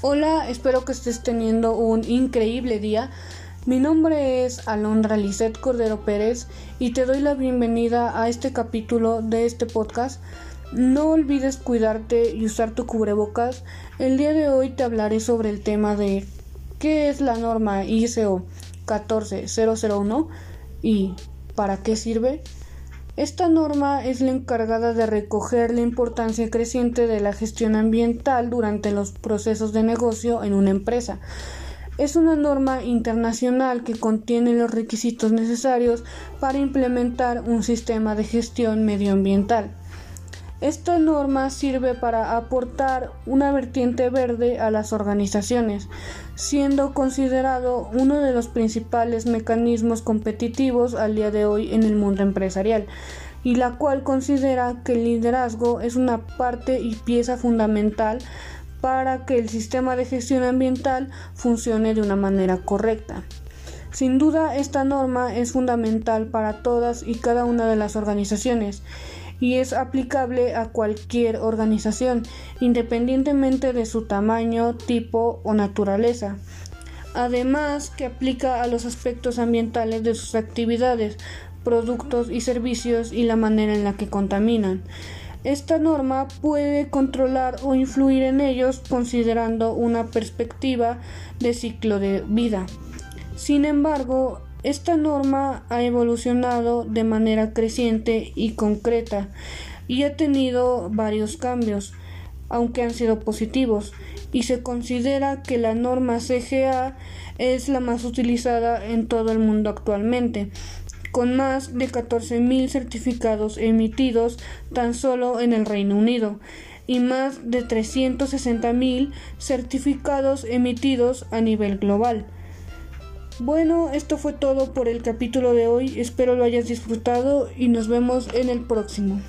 Hola, espero que estés teniendo un increíble día. Mi nombre es Alondra Lisset Cordero Pérez y te doy la bienvenida a este capítulo de este podcast. No olvides cuidarte y usar tu cubrebocas. El día de hoy te hablaré sobre el tema de qué es la norma ISO 14001 y para qué sirve. Esta norma es la encargada de recoger la importancia creciente de la gestión ambiental durante los procesos de negocio en una empresa. Es una norma internacional que contiene los requisitos necesarios para implementar un sistema de gestión medioambiental. Esta norma sirve para aportar una vertiente verde a las organizaciones, siendo considerado uno de los principales mecanismos competitivos al día de hoy en el mundo empresarial, y la cual considera que el liderazgo es una parte y pieza fundamental para que el sistema de gestión ambiental funcione de una manera correcta. Sin duda, esta norma es fundamental para todas y cada una de las organizaciones y es aplicable a cualquier organización, independientemente de su tamaño, tipo o naturaleza. Además que aplica a los aspectos ambientales de sus actividades, productos y servicios y la manera en la que contaminan. Esta norma puede controlar o influir en ellos considerando una perspectiva de ciclo de vida. Sin embargo, esta norma ha evolucionado de manera creciente y concreta y ha tenido varios cambios, aunque han sido positivos, y se considera que la norma CGA es la más utilizada en todo el mundo actualmente, con más de 14.000 certificados emitidos tan solo en el Reino Unido y más de 360.000 certificados emitidos a nivel global. Bueno, esto fue todo por el capítulo de hoy. Espero lo hayas disfrutado y nos vemos en el próximo.